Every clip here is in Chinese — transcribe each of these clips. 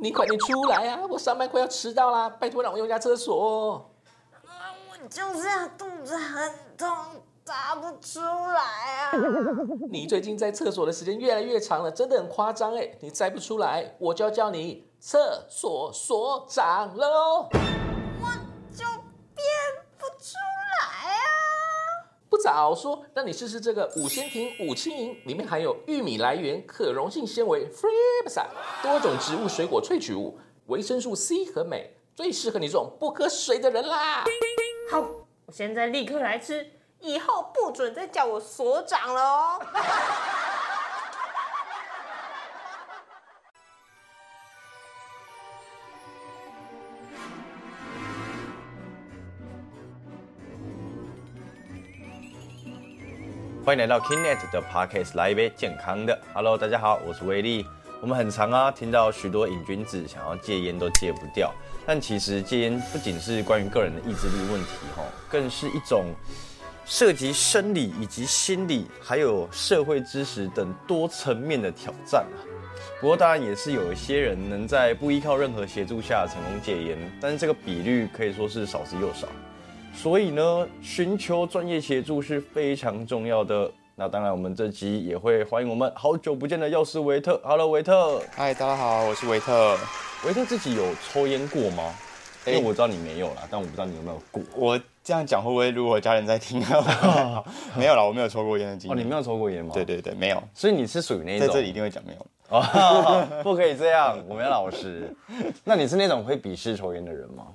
你快点出来啊！我上班快要迟到啦，拜托让我用一下厕所。啊，我就是要肚子很痛，打不出来啊。你最近在厕所的时间越来越长了，真的很夸张哎！你再不出来，我就要叫你厕所所长了早说，让你试试这个五仙亭五轻盈，里面含有玉米来源可溶性纤维 f r e e b s a 多种植物水果萃取物、维生素 C 和镁，最适合你这种不喝水的人啦。好，我现在立刻来吃，以后不准再叫我所长了哦。欢迎来到 Kingnet 的 Podcast，来一杯健康的。Hello，大家好，我是威力。我们很常啊听到许多瘾君子想要戒烟都戒不掉，但其实戒烟不仅是关于个人的意志力问题，吼，更是一种涉及生理以及心理，还有社会知识等多层面的挑战啊。不过当然也是有一些人能在不依靠任何协助下成功戒烟，但是这个比率可以说是少之又少。所以呢，寻求专业协助是非常重要的。那当然，我们这集也会欢迎我们好久不见的药师维特。Hello，维特。嗨，大家好，我是维特。维特自己有抽烟过吗？因为我知道你没有啦，但我不知道你有没有过。我这样讲会不会如果家人在听？没有啦，我没有抽过烟的经哦，你没有抽过烟吗？对对对，没有。所以你是属于那一种在这里一定会讲没有。哦，不可以这样，我们要老实。那你是那种会鄙视抽烟的人吗？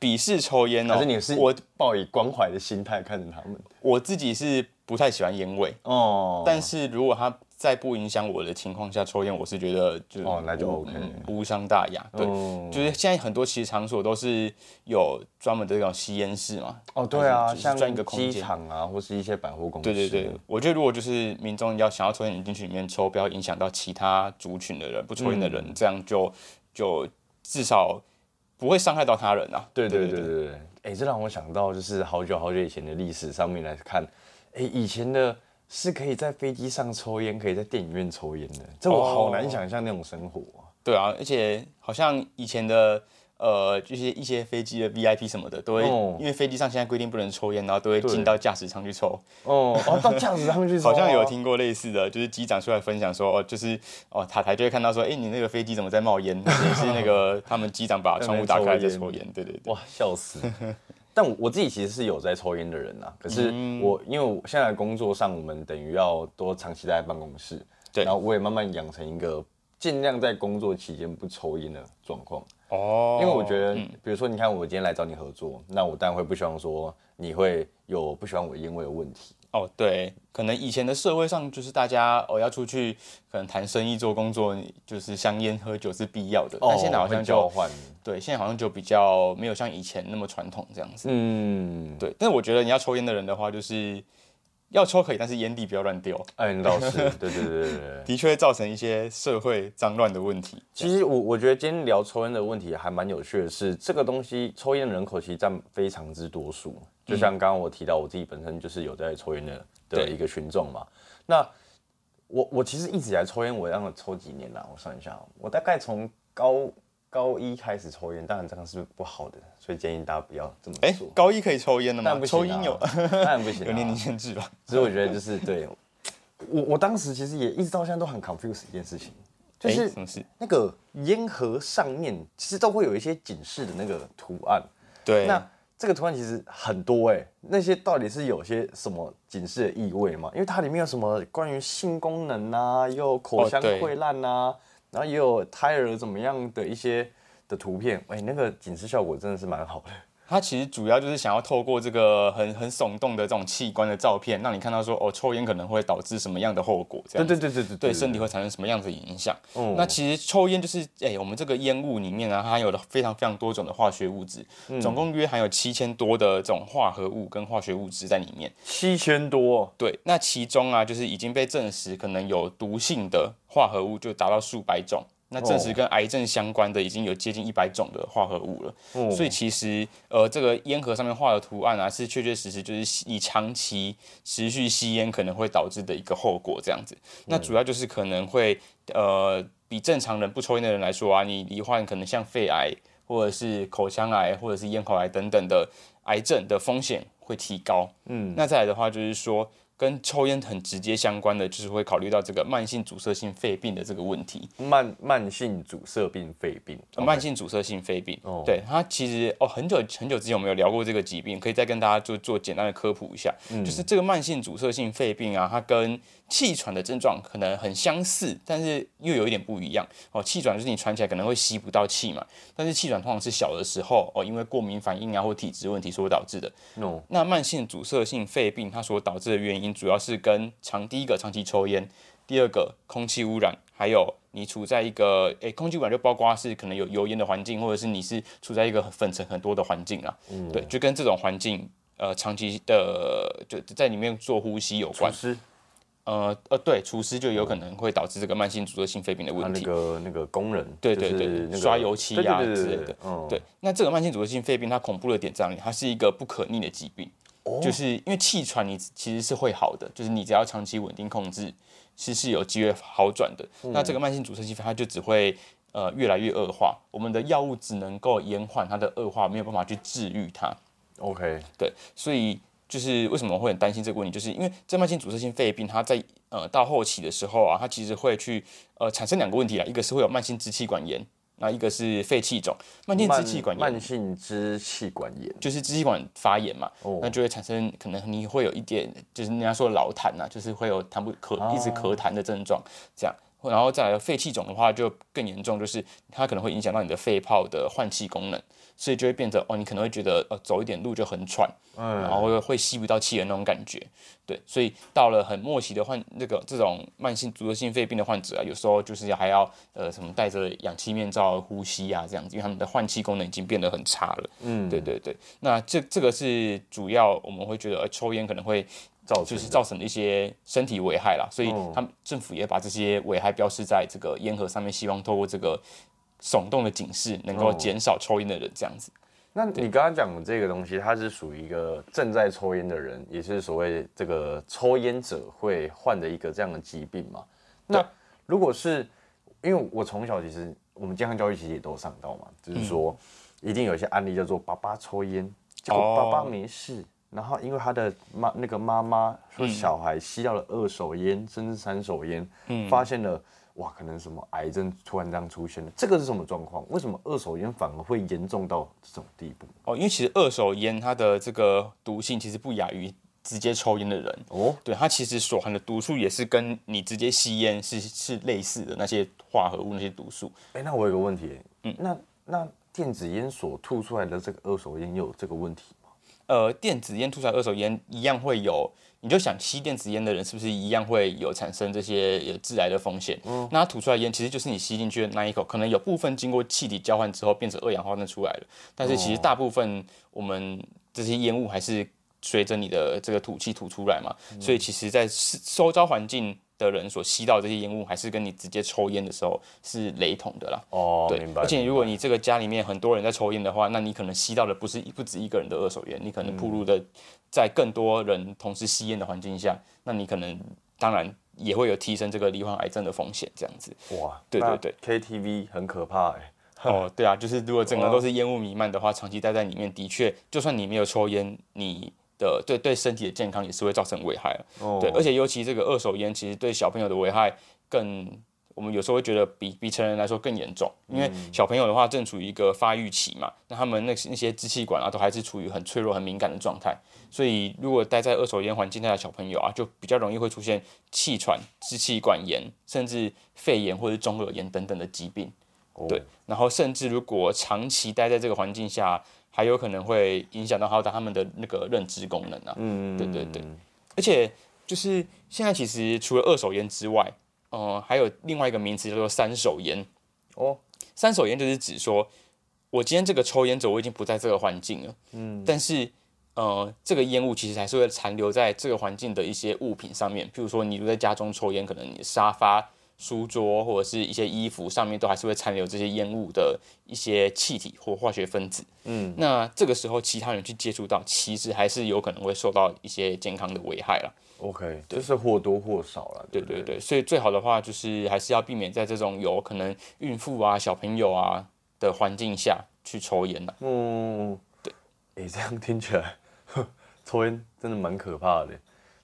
鄙视抽烟哦，还是你是我抱以关怀的心态看着他们？我自己是不太喜欢烟味，哦，但是如果他在不影响我的情况下抽烟，我是觉得就哦那就无 OK 嗯无伤大雅。对，哦就是现在很多其实场所都是有专门的这种吸烟室嘛。哦，对啊，像专一个空机。场啊，或是一些百货公司，对对对，我觉得如果就是民众要想要抽烟，你进去里面抽，不要影响到其他族群的人，不抽烟的人，嗯这样就就至少不会伤害到他人啊。对对对对对，哎、这让我想到就是好久好久以前的历史上面来看，哎、以前的是可以在飞机上抽烟，可以在电影院抽烟的，这我好难想象那种生活啊。对啊，而且好像以前的呃，就是一些飞机的 VIP 什么的，都会、哦因为飞机上现在规定不能抽烟，然后都会进到驾驶舱去抽。哦，哦，到驾驶上面去抽啊，好像有听过类似的，就是机长出来分享说，哦，就是哦，塔台就会看到说，哎，你那个飞机怎么在冒烟？也是那个他们机长把窗户打开在抽烟。对对对。哇，笑死！但我我自己其实是有在抽烟的人啊，可是嗯我、因为我现在工作上，我们等于要多长期待在办公室，对然后我也慢慢养成一个尽量在工作期间不抽烟的状况。哦因为我觉得，比如说，你看我今天来找你合作，那我当然会不希望说你会有不喜欢我的烟味的问题。哦，对，可能以前的社会上就是大家哦要出去，可能谈生意做工作，就是香烟喝酒是必要的。但现在好像就哦会交换，对，现在好像就比较没有像以前那么传统这样子。嗯，对，但是我觉得你要抽烟的人的话，就是要抽可以，但是烟蒂不要乱丢，哎，那倒是，对对对对对。的确会造成一些社会脏乱的问题。其实我我觉得今天聊抽烟的问题还蛮有趣的是，这个东西抽烟的人口其实占非常之多数。就像刚刚我提到，我自己本身就是有在抽烟的的一个群众嘛。那我我其实一直以来抽烟，我让我抽几年啦？我算一下，我大概从高高一开始抽烟，当然这样是不好的，所以建议大家不要这么哎做。，高一可以抽烟的吗？当然不行啊抽烟有 当然不行、啊，有年龄限制吧？所以我觉得就是对我，我当时其实也一直到现在都很 confused 一件事情，就哎是？那个烟盒上面其实都会有一些警示的那个图案，对，那这个图案其实很多哎、那些到底是有些什么警示的意味吗？因为它里面有什么关于性功能啊，又口腔溃烂啊，然后也有胎儿怎么样的一些的图片，哎、那个警示效果真的是蛮好的。它其实主要就是想要透过这个很很耸动的这种器官的照片，让你看到说哦，抽烟可能会导致什么样的后果，这样子对对对对对对身体会产生什么样子的影响。哦那其实抽烟就是，哎、我们这个烟雾里面呢、它含有了非常非常多种的化学物质，嗯总共约含有七千多的这种化合物跟化学物质在里面。七千多，对，那其中啊，就是已经被证实可能有毒性的化合物就达到数百种。那证实跟癌症相关的已经有接近一百种的化合物了，哦所以其实呃，这个烟盒上面画的图案啊，是确确实实就是吸你长期持续吸烟可能会导致的一个后果这样子。那主要就是可能会呃比正常人不抽烟的人来说啊，你罹患可能像肺癌或者是口腔癌或者是咽喉癌等等的癌症的风险会提高。嗯，那再来的话就是说。跟抽烟很直接相关的，就是会考虑到这个慢性阻塞性肺病的这个问题。慢慢性阻塞病肺病，慢性阻塞性肺病，对它其实哦，很久很久之前我们有聊过这个疾病，可以再跟大家做做简单的科普一下。就是这个慢性阻塞性肺病啊，它跟气喘的症状可能很相似，但是又有一点不一样哦。气喘就是你喘起来可能会吸不到气嘛，但是气喘通常是小的时候哦，因为过敏反应啊或体质问题所导致的。那慢性阻塞性肺病它所导致的原因，主要是跟长第一个长期抽烟，第二个空气污染，还有你处在一个诶空气污染就包括是可能有油烟的环境，或者是你是处在一个粉尘很多的环境啊。嗯，对，就跟这种环境呃长期的就在里面做呼吸有关。呃呃，对，厨师就有可能会导致这个慢性阻塞性肺病的问题。那个那个工人，对对对，刷油漆呀之类的。对，那这个慢性阻塞性肺病它恐怖的点在哪里？它是一个不可逆的疾病，就是因为气喘你其实是会好的，就是你只要长期稳定控制，其实是有机会好转的。那这个慢性阻塞性肺它就只会呃越来越恶化，我们的药物只能够延缓它的恶化，没有办法去治愈它。OK，对，所以。就是为什么会很担心这个问题，就是因为这慢性阻塞性肺病，它在呃到后期的时候啊，它其实会去呃产生两个问题啊，一个是会有慢性支气管炎，那一个是肺气肿。慢性支气管炎，慢性支气管炎就是支气管发炎嘛，那就会产生可能你会有一点，就是人家说老痰呐，就是会有痰不咳，一直咳痰的症状，这样。然后再来肺气肿的话就更严重，就是它可能会影响到你的肺泡的换气功能。所以就会变得哦，你可能会觉得呃走一点路就很喘，嗯，然后会吸不到气的那种感觉，对，所以到了很末期的患那个这种慢性阻塞性肺病的患者啊，有时候就是还要呃什么戴着氧气面罩呼吸啊这样子，因为他们的换气功能已经变得很差了，嗯，对对对，那这这个是主要我们会觉得呃抽烟可能会造就是造成的一些身体危害啦，所以他们政府也把这些危害标示在这个烟盒上面，希望透过这个。耸动的警示能够减少抽烟的人，这样子。那你刚刚讲的这个东西，它是属于一个正在抽烟的人，也是所谓这个抽烟者会患的一个这样的疾病嘛？那如果是因为我从小其实我们健康教育其实也都上到嘛，就是说一定有一些案例叫做爸爸抽烟，结果爸爸没事，然后因为他的妈那个妈妈说小孩吸到了二手烟甚至三手烟，发现了。哇，可能什么癌症突然这样出现了，这个是什么状况？为什么二手烟反而会严重到这种地步？哦，因为其实二手烟它的这个毒性其实不亚于直接抽烟的人哦。对，它其实所含的毒素也是跟你直接吸烟是是类似的那些化合物那些毒素。哎，那我有个问题，嗯，那那电子烟所吐出来的这个二手烟有这个问题吗？呃，电子烟吐出来二手烟一样会有。你就想吸电子烟的人是不是一样会有产生这些有致癌的风险？嗯，那它吐出来烟其实就是你吸进去的那一口，可能有部分经过气体交换之后变成二氧化碳出来了，但是其实大部分我们这些烟雾还是随着你的这个吐气吐出来嘛，所以其实在收招环境的人所吸到这些烟雾，还是跟你直接抽烟的时候是雷同的啦。哦，对，而且如果你这个家里面很多人在抽烟的话，那你可能吸到的不是不止一个人的二手烟，你可能铺路的。在更多人同时吸烟的环境下，那你可能当然也会有提升这个罹患癌症的风险，这样子。哇，对对对，KTV 很可怕哎。哦，对啊，就是如果整个都是烟雾弥漫的话，长期待在里面，的确，就算你没有抽烟，你的对对身体的健康也是会造成危害哦，对，而且尤其这个二手烟，其实对小朋友的危害更。我们有时候会觉得比比成人来说更严重，因为小朋友的话正处于一个发育期嘛，那他们那那些支气管啊都还是处于很脆弱、很敏感的状态，所以如果待在二手烟环境下的小朋友啊，就比较容易会出现气喘、支气管炎，甚至肺炎或者中耳炎等等的疾病。对，然后甚至如果长期待在这个环境下，还有可能会影响到他他们的那个认知功能啊。嗯，对对对，而且就是现在其实除了二手烟之外，哦，还有另外一个名词叫做三手烟。哦，三手烟就是指说，我今天这个抽烟者我已经不在这个环境了，嗯，但是呃，这个烟雾其实还是会残留在这个环境的一些物品上面，譬如说你在家中抽烟，可能你沙发、书桌或者是一些衣服上面都还是会残留这些烟雾的一些气体或化学分子。嗯，那这个时候其他人去接触到，其实还是有可能会受到一些健康的危害了。OK，就是或多或少了。对对对，所以最好的话就是还是要避免在这种有可能孕妇啊、小朋友啊的环境下去抽烟啦。嗯，对。哎、这样听起来，抽烟真的蛮可怕的。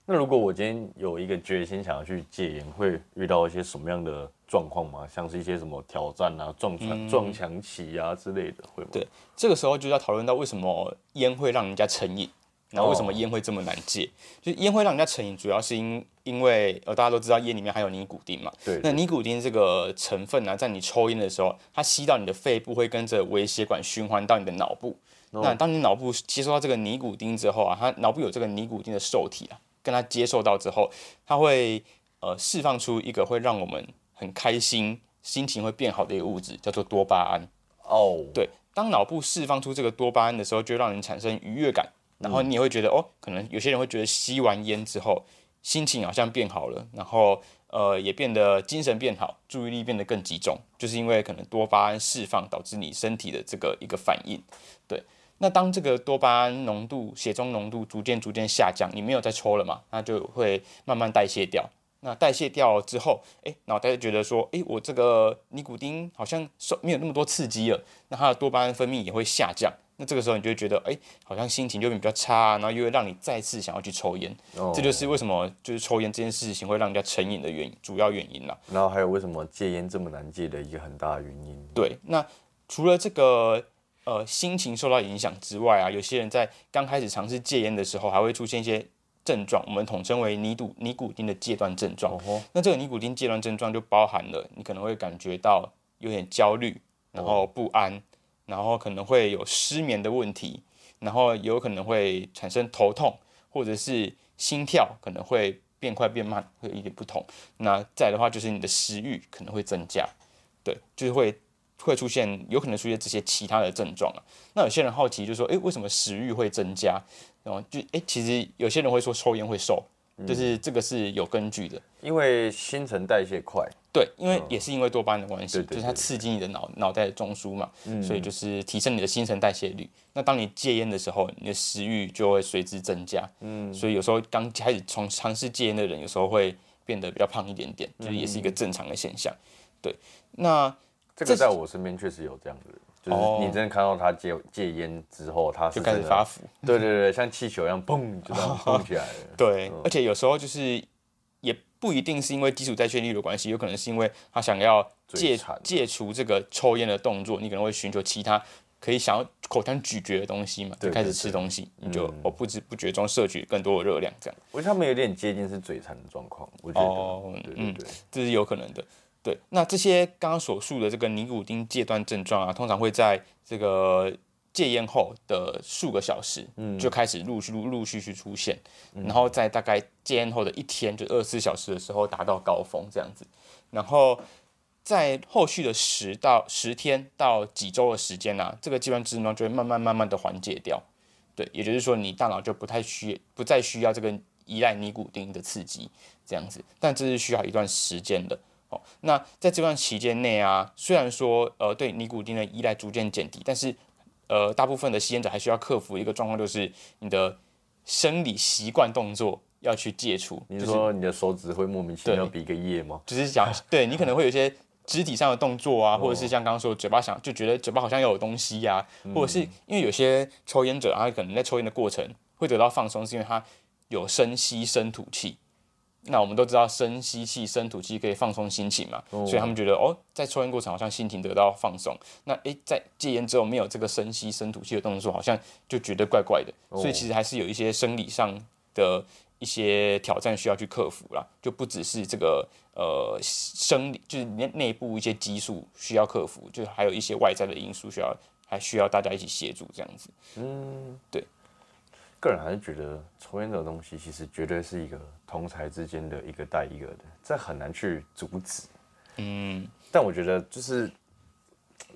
那如果我今天有一个决心想要去戒烟，会遇到一些什么样的状况吗？像是一些什么挑战啊、撞墙、撞墙期啊之类的，会吗？对这个时候就要讨论到为什么烟会让人家成瘾，然后为什么烟会这么难戒？就是烟会让人家成瘾，主要是因因为呃大家都知道烟里面含有尼古丁嘛，对那尼古丁这个成分呢、在你抽烟的时候，它吸到你的肺部，会跟着微血管循环到你的脑部。那当你脑部接收到这个尼古丁之后啊，它脑部有这个尼古丁的受体啊，跟他接受到之后，他会呃释放出一个会让我们很开心、心情会变好的一个物质，叫做多巴胺。哦，对，当脑部释放出这个多巴胺的时候，就让人产生愉悦感，然后你也会觉得、哦，可能有些人会觉得吸完烟之后心情好像变好了，然后呃也变得精神变好，注意力变得更集中，就是因为可能多巴胺释放导致你身体的这个一个反应。对，那当这个多巴胺浓度、血中浓度逐渐逐渐下降，你没有再抽了嘛，那就会慢慢代谢掉。那代谢掉了之后，哎，脑袋就觉得说，哎，我这个尼古丁好像受没有那么多刺激了，那它的多巴胺分泌也会下降。那这个时候你就会觉得，哎，好像心情就会比较差，然后又会让你再次想要去抽烟。哦这就是为什么就是抽烟这件事情会让人家成瘾的原因，主要原因啦。然后还有为什么戒烟这么难戒的一个很大的原因。对，那除了这个呃心情受到影响之外啊，有些人在刚开始尝试戒烟的时候，还会出现一些症状，我们统称为尼古尼古丁的戒断症状。哦，那这个尼古丁戒断症状就包含了你可能会感觉到有点焦虑，然后不安，然后可能会有失眠的问题，然后有可能会产生头痛，或者是心跳可能会变快变慢，会有一点不同。那再的话就是你的食欲可能会增加，对，就是会会出现有可能出现这些其他的症状啊。那有些人好奇就说，诶，为什么食欲会增加？然后就诶，其实有些人会说抽烟会瘦，就是这个是有根据的。因为新陈代谢快，对，因为也是因为多巴胺的关系，就是它刺激你的脑脑袋的中枢嘛，所以就是提升你的新陈代谢率。那当你戒烟的时候，你的食欲就会随之增加。嗯，所以有时候刚开始从尝试戒烟的人，有时候会变得比较胖一点点，就是也是一个正常的现象。对，那这个在我身边确实有这样的人，就是你真的看到他戒戒烟之后，他就开始发福。对对对，像气球一样，砰就这样蹦起来了。对，而且有时候就是也不一定是因为基础代谢率的关系，有可能是因为他想要戒戒除这个抽烟的动作，你可能会寻求其他可以想要口腔咀嚼的东西嘛，就开始吃东西，你就我不知不觉中摄取更多的热量，这样我觉得他们有点接近是嘴馋的状况，我觉得，对对对，这是有可能的。对，那这些刚刚所述的这个尼古丁戒断症状啊，通常会在这个戒烟后的数个小时，就开始陆续陆陆续续出现，然后在大概戒烟后的一天，就二十四小时的时候达到高峰这样子，然后在后续的十到十天到几周的时间啊，这个戒断症状就会慢慢慢慢的缓解掉。对，也就是说你大脑就不太需不再需要这个依赖尼古丁的刺激这样子，但这是需要一段时间的。哦，那在这段期间内啊，虽然说呃对尼古丁的依赖逐渐减低，但是呃大部分的吸烟者还需要克服一个状况，就是你的生理习惯动作要去戒除。你就是说你的手指会莫名其妙对比个耶吗？就是想 对你可能会有一些肢体上的动作啊，或者是像刚刚说嘴巴想就觉得嘴巴好像要有东西呀、或者是因为有些抽烟者他可能在抽烟的过程会得到放松，是因为他有深吸深吐气。那我们都知道深吸气、深吐气可以放松心情嘛，所以他们觉得哦，在抽烟过程好像心情得到放松。那诶，在戒烟之后没有这个深吸深吐气的动作，好像就觉得怪怪的。所以其实还是有一些生理上的一些挑战需要去克服啦，就不只是这个呃生理，就是内内部一些激素需要克服，就还有一些外在的因素需要，还需要大家一起协助这样子。个人还是觉得抽烟这种东西，其实绝对是一个同才之间的一个带一个的，这很难去阻止。嗯，但我觉得就是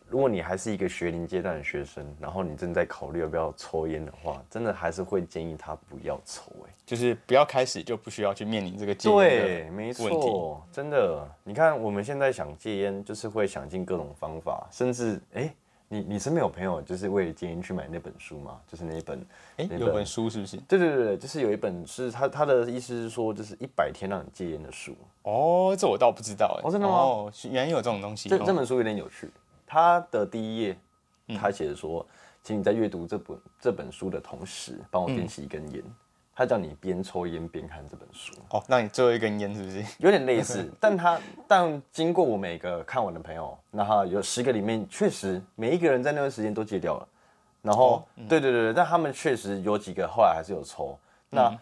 如果你还是一个学龄阶段的学生，然后你正在考虑要不要抽烟的话，真的还是会建议他不要抽、哎。就是不要开始就不需要去面临这个戒烟对，的没问题。错，真的。你看，我们现在想戒烟，就是会想尽各种方法，甚至哎、你你身边有朋友就是为了戒烟去买那本书吗？就是那一本，哎、那有本书是不是？对对对对，就是有一本是他他的意思是说，就是一百天让你戒烟的书。哦，这我倒不知道哎。哦真的吗哦，原来有这种东西。哦这这本书有点有趣，它的第一页，他写的说，请你在阅读这本这本书的同时，帮我点起一根烟。他叫你边抽烟边看这本书。哦，那你最后一根烟是不是？有点类似，但他但经过我每个看完的朋友，那他有十个里面确实每一个人在那段时间都戒掉了，然后、对对对对，但他们确实有几个后来还是有抽。那、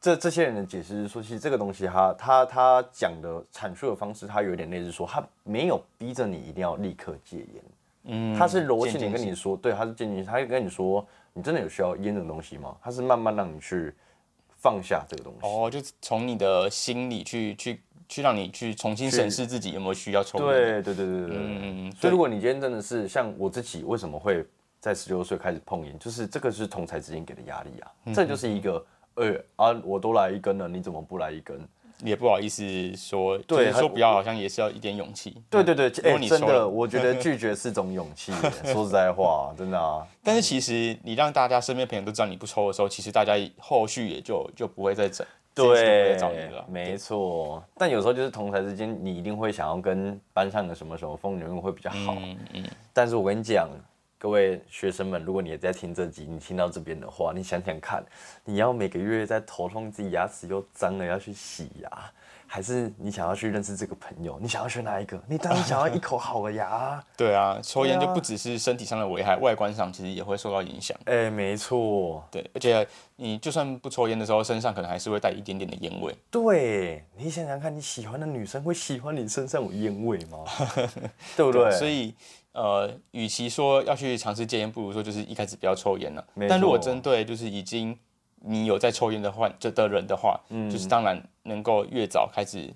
这这些人的解释是说，其实这个东西他他他讲的阐述的方式，他有点类似说，他没有逼着你一定要立刻戒烟，嗯，他是柔性的跟你说，对，他是渐进，他会跟你说，你真的有需要烟这个东西吗？它是慢慢让你去放下这个东西。哦，就是从你的心里去去去让你去重新审视自己有没有需要抽烟。对对对对对对。嗯，所以如果你今天真的是像我自己，为什么会在十六岁开始碰烟？就是这个是同才之间给的压力啊，嗯这就是一个，呃啊，我都来一根了，你怎么不来一根？也不好意思说，对就是说不要，好像也是要一点勇气。对对对，如哎、真的，果你抽了我觉得拒绝是种勇气。说实在话，真的啊，但是其实你让大家身边朋友都知道你不抽的时候，其实大家后续也就就不会再整，这件事就不会再找你了。没错。但有时候就是同台之间，你一定会想要跟班上的什么什么风云人物会比较好。嗯嗯，但是我跟你讲，各位学生们，如果你也在听这集，你听到这边的话，你想想看，你要每个月在头痛自己牙齿又脏了要去洗牙，还是你想要去认识这个朋友？你想要选哪一个？你当然想要一口好的牙。对啊，抽烟就不只是身体上的危害，外观上其实也会受到影响。哎、没错，对，而且你就算不抽烟的时候，身上可能还是会带一点点的烟味。对你想想看，你喜欢的女生会喜欢你身上有烟味吗？对不对？所以呃，与其说要去尝试戒烟，不如说就是一开始不要抽烟了。但如果针对就是已经你有在抽烟的患这的人的话，嗯就是当然能够越早开始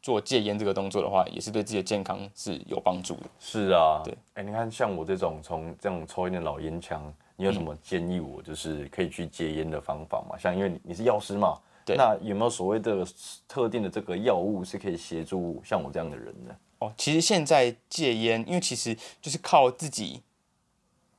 做戒烟这个动作的话，也是对自己的健康是有帮助的。是啊，对，哎、你看像我这种从这种抽烟的老烟枪，你有什么建议我就是可以去戒烟的方法吗？像因为你你是药师嘛，对那有没有所谓的特定的这个药物是可以协助像我这样的人呢？哦，其实现在戒烟，因为其实就是靠自己，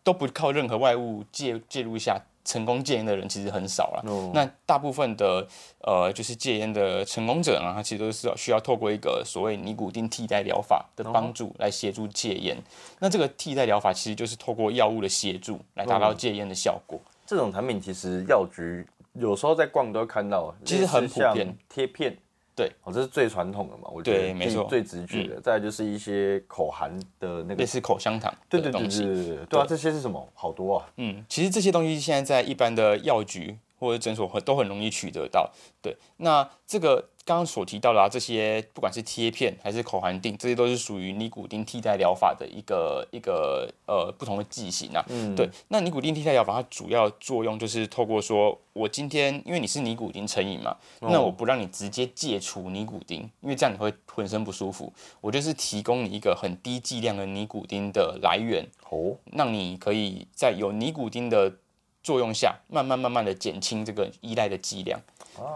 都不靠任何外物介介入下成功戒烟的人其实很少了。哦那大部分的呃，就是戒烟的成功者呢，他其实都是要需要透过一个所谓尼古丁替代疗法的帮助来协助戒烟。那这个替代疗法其实就是透过药物的协助来达到戒烟的效果。这种产品其实药局有时候在逛都会看到，其实很普遍贴片。对，哦，这是最传统的嘛，我觉得对没错嗯最最直觉的。再就是一些口含的那个类，似口香糖对对。对对对，对啊，这些是什么？好多啊，嗯，其实这些东西现在在一般的药局或者诊所很都很容易取得到。对，那这个刚刚所提到的啊，这些不管是贴片还是口含锭，这些都是属于尼古丁替代疗法的一个一个呃不同的剂型啊。嗯，对，那尼古丁替代疗法它主要作用就是透过说，我今天因为你是尼古丁成瘾嘛，那我不让你直接戒除尼古丁，因为这样你会浑身不舒服。我就是提供你一个很低剂量的尼古丁的来源，哦，让你可以在有尼古丁的作用下，慢慢慢慢的减轻这个依赖的剂量。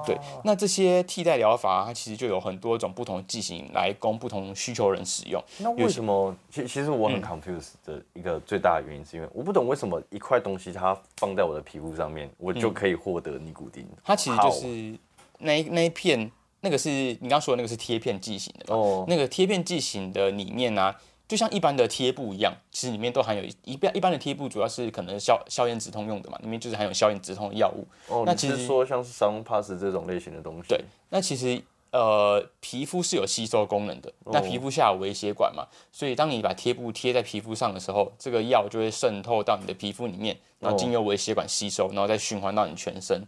对，那这些替代疗法，它其实就有很多种不同剂型来供不同需求人使用。那为什么？其其实我很 confused 的一个最大的原因，是因为我不懂为什么一块东西它放在我的皮肤上面，我就可以获得尼古丁。它其实就是那一那一片，那个是你刚刚说的那个是贴片剂型的？哦，那个贴片剂型的里面呢、就像一般的贴布一样，其实里面都含有一一般一般的贴布，主要是可能消消炎止痛用的嘛，里面就是含有消炎止痛的药物。哦，那其实是说像是桑 pass 这种类型的东西？对，那其实呃，皮肤是有吸收功能的。那皮肤下有微血管嘛，所以当你把贴布贴在皮肤上的时候，这个药就会渗透到你的皮肤里面，然后经由微血管吸收，然后再循环到你全身，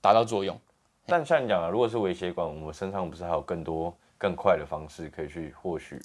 达到作用。但像你讲啊，如果是微血管，我们身上不是还有更多更快的方式可以去获取？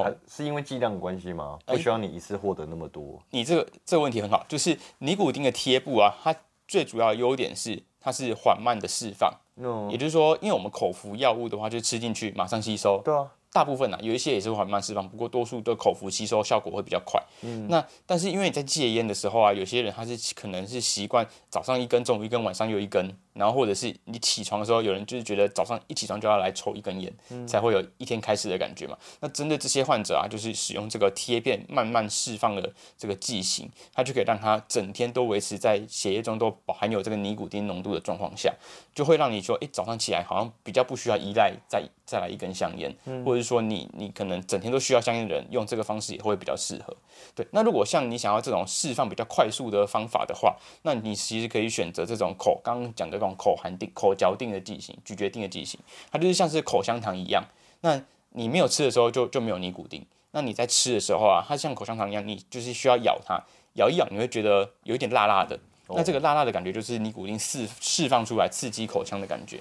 哦。是因为剂量的关系吗？哎。不需要你一次获得那么多。你这个这个问题很好，就是尼古丁的贴布啊，它最主要的优点是它是缓慢的释放，嗯。也，就是说，因为我们口服药物的话，就吃进去马上吸收，对啊，大部分啊，有一些也是缓慢释放，不过多数的口服吸收效果会比较快。嗯，那但是因为你在戒烟的时候啊，有些人他是可能是习惯早上一根，中午一根，晚上又一根，然后或者是你起床的时候，有人就是觉得早上一起床就要来抽一根烟，才会有一天开始的感觉嘛。那针对这些患者啊，就是使用这个贴片慢慢释放的这个剂型，它就可以让他整天都维持在血液中都含有这个尼古丁浓度的状况下，就会让你说，哎，早上起来好像比较不需要依赖再再来一根香烟，或者是说你你可能整天都需要香烟的人，用这个方式也会比较适合。对，那如果像你想要这种释放比较快速的方法的话，那你其实可以选择这种口刚刚讲的这种口含定、口嚼定的剂型、咀嚼定的剂型，它就是像是口香糖一样。那你没有吃的时候就就没有尼古丁，那你在吃的时候啊，它像口香糖一样，你就是需要咬它，咬一咬你会觉得有一点辣辣的。那这个辣辣的感觉就是尼古丁释释放出来刺激口腔的感觉。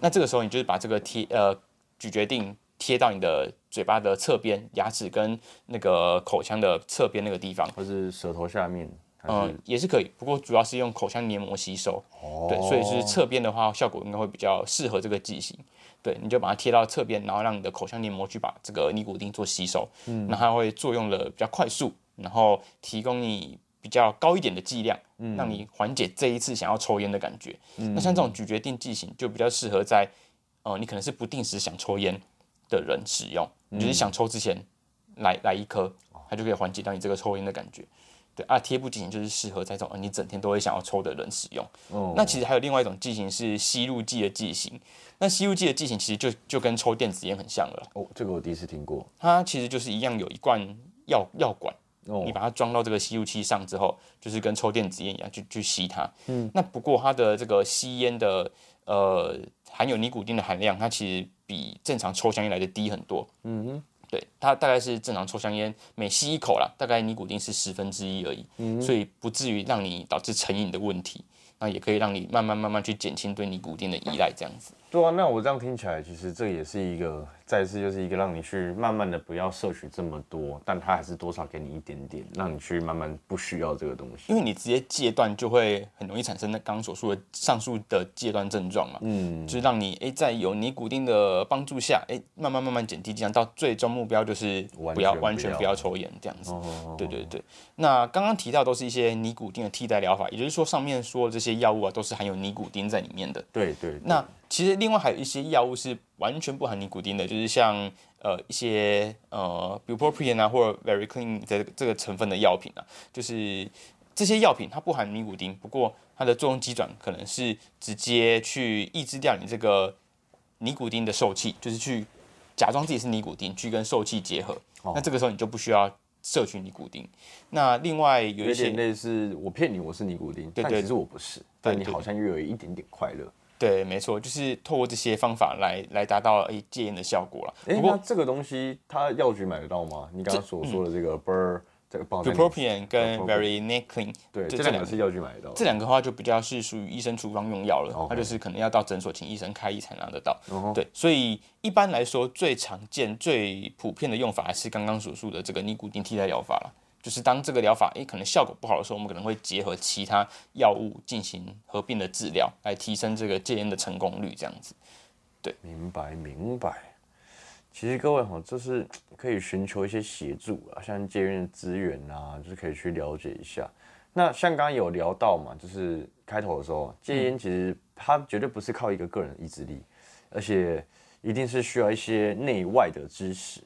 那这个时候你就是把这个贴呃咀嚼定贴到你的嘴巴的侧边，牙齿跟那个口腔的侧边那个地方，或是舌头下面，嗯，也是可以。不过主要是用口腔黏膜吸收。哦，对，所以是侧边的话，效果应该会比较适合这个剂型。对，你就把它贴到侧边，然后让你的口腔黏膜去把这个尼古丁做吸收，嗯，那它会作用的比较快速，然后提供你比较高一点的剂量，嗯，让你缓解这一次想要抽烟的感觉。嗯，那像这种咀嚼定剂型就比较适合在，呃，你可能是不定时想抽烟的人使用，你就是想抽之前来来一颗，它就可以缓解到你这个抽烟的感觉。对啊，贴布剂型就是适合在这种你整天都会想要抽的人使用。哦，那其实还有另外一种剂型是吸入剂的剂型。那吸入剂的剂型其实就就跟抽电子烟很像了。哦，这个我第一次听过。它其实就是一样有一罐药药管，你把它装到这个吸入器上之后，就是跟抽电子烟一样，去去吸它。嗯。那不过它的这个吸烟的呃含有尼古丁的含量，它其实比正常抽香烟来的低很多。嗯哼。对，它大概是正常抽香烟每吸一口啦，大概尼古丁是十分之一而已，嗯所以不至于让你导致成瘾的问题。那也可以让你慢慢慢慢去减轻对尼古丁的依赖，这样子。对啊，那我这样听起来，其实这也是一个，再次就是一个让你去慢慢的不要摄取这么多，但它还是多少给你一点点，让你去慢慢不需要这个东西。因为你直接戒断，就会很容易产生那刚刚所说的上述的戒断症状嘛。嗯。就是让你哎，在有尼古丁的帮助下，哎，慢慢慢慢减低剂量，到最终目标就是不要完全不要抽烟这样子。哦。对对对。那刚刚提到都是一些尼古丁的替代疗法，也就是说上面说的这些药物啊，都是含有尼古丁在里面的。对对。那其实另外还有一些药物是完全不含尼古丁的，就是像呃一些呃 bupropion 啊或者 very clean 的这个成分的药品啊，就是这些药品它不含尼古丁，不过它的作用机转可能是直接去抑制掉你这个尼古丁的受气，就是去假装自己是尼古丁去跟受气结合，那这个时候你就不需要摄取尼古丁。那另外有一些类似我骗你我是尼古丁，但其实我不是，但你好像又有一点点快乐。对，没错，就是透过这些方法来来达到诶戒烟的效果了。不过这个东西，它药局买得到吗？你刚刚所说的这个 Bur 这个 Bupropion 跟 Very Nicklin，对，这两个是药局买得到。这两个话就比较是属于医生处方用药了，它就是可能要到诊所请医生开医才拿得到。对，所以一般来说，最常见、最普遍的用法还是刚刚所述的这个尼古丁替代疗法了。就是当这个疗法诶可能效果不好的时候，我们可能会结合其他药物进行合并的治疗，来提升这个戒烟的成功率。这样子，对，明白明白。其实各位哈，就是可以寻求一些协助啊，像戒烟的资源啊，就是可以去了解一下。那像刚刚有聊到嘛，就是开头的时候，戒烟其实它绝对不是靠一个个人意志力，而且一定是需要一些内外的支持。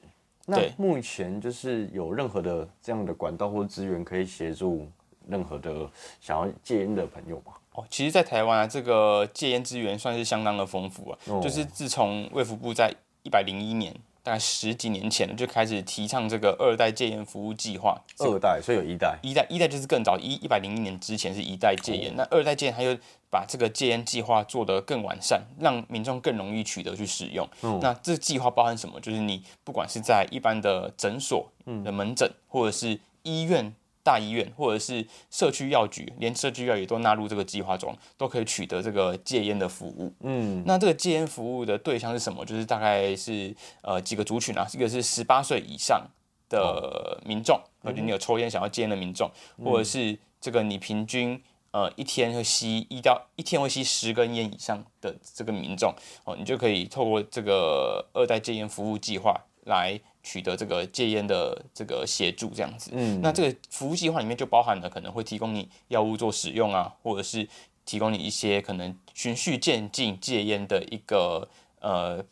那目前就是有任何的这样的管道或资源可以协助任何的想要戒烟的朋友吗？哦，其实，在台湾啊，这个戒烟资源算是相当的丰富啊。就是自从卫福部在一百零一年，大概十几年前就开始提倡这个二代戒烟服务计划。二代，所以有一代。一代，一代就是更早，一一百零一年之前是一代戒烟。那二代戒烟，它又把这个戒烟计划做得更完善，让民众更容易取得去使用。那这计划包含什么？就是你不管是在一般的诊所的门诊，或者是医院、大医院，或者是社区药局，连社区药也都纳入这个计划中，都可以取得这个戒烟的服务。嗯，那这个戒烟服务的对象是什么？就是大概是呃几个族群啊，一个是十八岁以上的民众，或者你有抽烟想要戒烟的民众，或者是这个你平均。呃，一天会吸一到一天会吸十根烟以上的这个民众哦，你就可以透过这个二代戒烟服务计划来取得这个戒烟的这个协助，这样子。嗯那这个服务计划里面就包含了可能会提供你药物做使用啊，或者是提供你一些可能循序渐进戒烟的一个呃。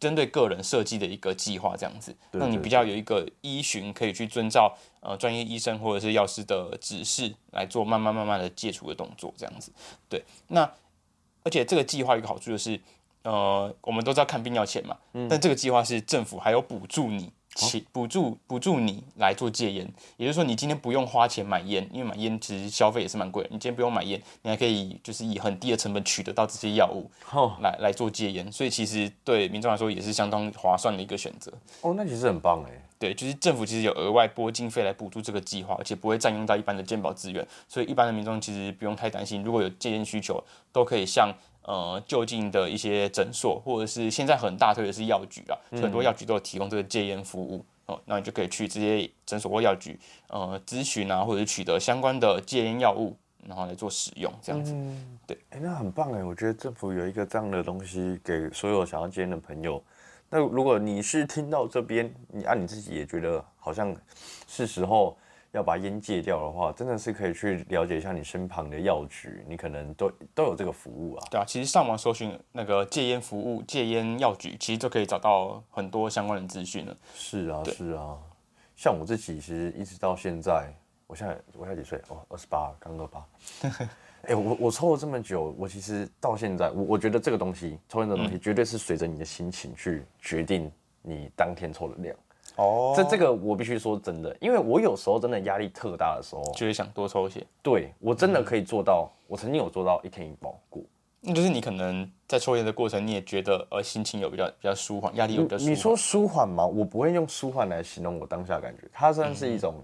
针对个人设计的一个计划，这样子，对对让你比较有一个依循，可以去遵照呃专业医生或者是药师的指示来做慢慢慢慢的戒除的动作，这样子。对，那而且这个计划一个好处就是，呃，我们都知道看病要钱嘛，但这个计划是政府还有补助你。钱补助补助你来做戒烟，也就是说你今天不用花钱买烟，因为买烟其实消费也是蛮贵的。你今天不用买烟，你还可以就是以很低的成本取得到这些药物哦来来做戒烟，所以其实对民众来说也是相当划算的一个选择。哦，那其实很棒哎。对，就是政府其实有额外拨经费来补助这个计划，而且不会占用到一般的健保资源，所以一般的民众其实不用太担心，如果有戒烟需求，都可以向呃就近的一些诊所，或者是现在很大推的是药局啊，很多药局都有提供这个戒烟服务哦，那你就可以去这些诊所或药局呃咨询啊，或者是取得相关的戒烟药物，然后来做使用这样子。对哎、那很棒哎！我觉得政府有一个这样的东西给所有想要戒烟的朋友。那如果你是听到这边，你按、你自己也觉得好像是时候要把烟戒掉的话，真的是可以去了解一下你身旁的药局，你可能都都有这个服务啊。对啊，其实上网搜寻那个戒烟服务、戒烟药局，其实就可以找到很多相关的资讯了。是啊，是啊。像我自己，其实一直到现在，我现在我现在几岁？哦，二十八，刚二八。哎、我我抽了这么久，我其实到现在，我我觉得这个东西，抽烟这个东西，绝对是随着你的心情去决定你当天抽的量。哦这这个我必须说真的，因为我有时候真的压力特大的时候，就会想多抽一些。对我真的可以做到，我曾经有做到一天一包过。那就是你可能在抽烟的过程，你也觉得呃心情有比较比较舒缓，压力有比较舒缓。你说舒缓吗？我不会用舒缓来形容我当下的感觉，它算是一种。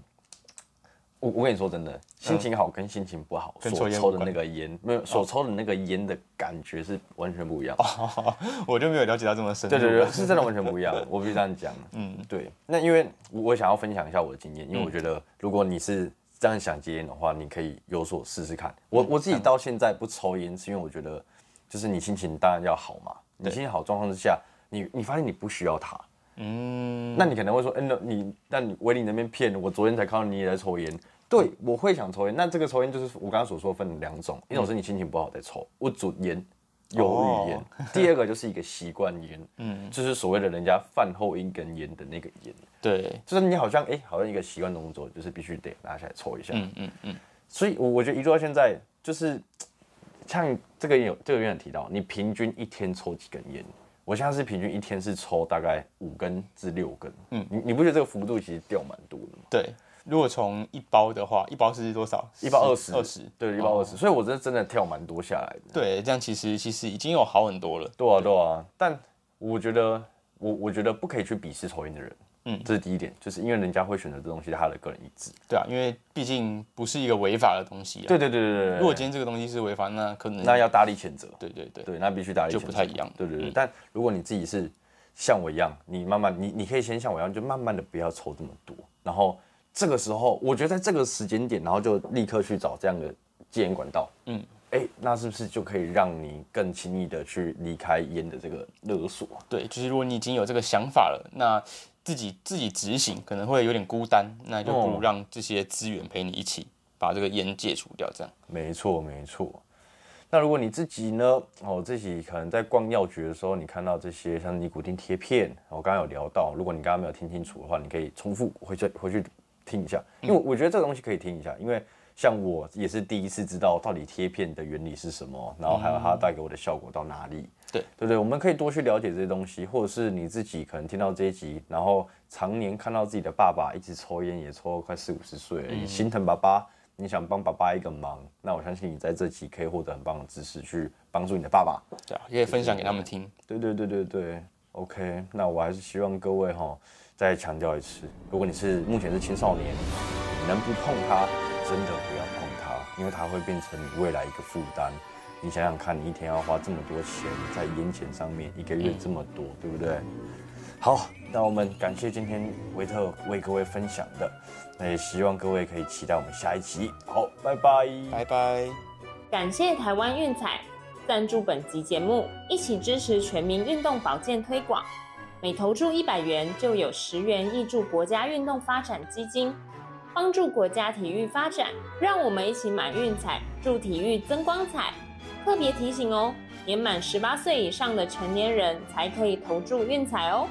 我我跟你说真的，心情好跟心情不好跟所抽的那个烟，没有所抽的那个烟的感觉是完全不一样。我就没有了解到这么深。对对对，是真的完全不一样。我必须这样讲。嗯，对。那因为我我想要分享一下我的经验，因为我觉得如果你是这样想戒烟的话，你可以有所试试看。我我自己到现在不抽烟，是因为我觉得就是你心情当然要好嘛。你心情好状况之下，你你发现你不需要它，嗯，那你可能会说，嗯、那你那你威力那边骗我，昨天才看到你也在抽烟。对，我会想抽烟。那这个抽烟就是我刚刚所说分两种，一种是你心情不好在抽，我主烟。忧郁烟，第二个就是一个习惯烟，嗯，就是所谓的人家饭后一根烟的那个烟，对，就是你好像哎、好像一个习惯动作，就是必须得拿起来抽一下，嗯嗯嗯，所以我我觉得一路到现在，就是像这个有这个院长提到，你平均一天抽几根烟？我现在是平均一天是抽大概五根至六根，嗯，你你不觉得这个幅度其实掉蛮多的吗？对。如果从一包的话，一包是多少？一包二十，二十，对，一包二十，所以我真的真的跳蛮多下来的。对，这样其实其实已经有好很多了。对啊，对啊，但我觉得我我觉得不可以去鄙视抽烟的人，嗯，这是第一点，就是因为人家会选择这东西，他的个人意志。对啊，因为毕竟不是一个违法的东西啊。对对对对对，如果今天这个东西是违法，那可能那要大力谴责。对对对对，那必须大力谴责就不太一样对对对，嗯但如果你自己是像我一样，你慢慢你你可以先像我一样，就慢慢的不要抽这么多，然后这个时候，我觉得在这个时间点，然后就立刻去找这样的戒烟管道，嗯，哎，那是不是就可以让你更轻易的去离开烟的这个勒索？对，就是如果你已经有这个想法了，那自己自己执行可能会有点孤单，那就不如哦让这些资源陪你一起把这个烟戒除掉，这样。没错，没错。那如果你自己呢？哦，自己可能在逛药局的时候，你看到这些像尼古丁贴片，我刚刚有聊到，如果你刚刚没有听清楚的话，你可以重复回去回去听一下，因为我觉得这个东西可以听一下，因为像我也是第一次知道到底贴片的原理是什么，然后还有它带给我的效果到哪里。对对不对？我们可以多去了解这些东西，或者是你自己可能听到这一集，然后常年看到自己的爸爸一直抽烟，也抽了快四五十岁了，也心疼爸爸。你想帮爸爸一个忙，那我相信你在这集可以获得很棒的知识，去帮助你的爸爸。对啊，也可以分享给他们听。对对对对对，OK。那我还是希望各位哈，再强调一次，如果你是目前是青少年，你能不碰它，真的不要碰它，因为它会变成你未来一个负担。你想想看，你一天要花这么多钱在烟钱上面，一个月这么多，对不对？好，那我们感谢今天维特为各位分享的，那也希望各位可以期待我们下一集。好，拜拜。拜拜。感谢台湾运彩赞助本集节目，一起支持全民运动保健推广。每投注一百元就有十元挹注国家运动发展基金，帮助国家体育发展。让我们一起买运彩，助体育增光彩。特别提醒哦，年满十八岁以上的成年人才可以投注运彩哦。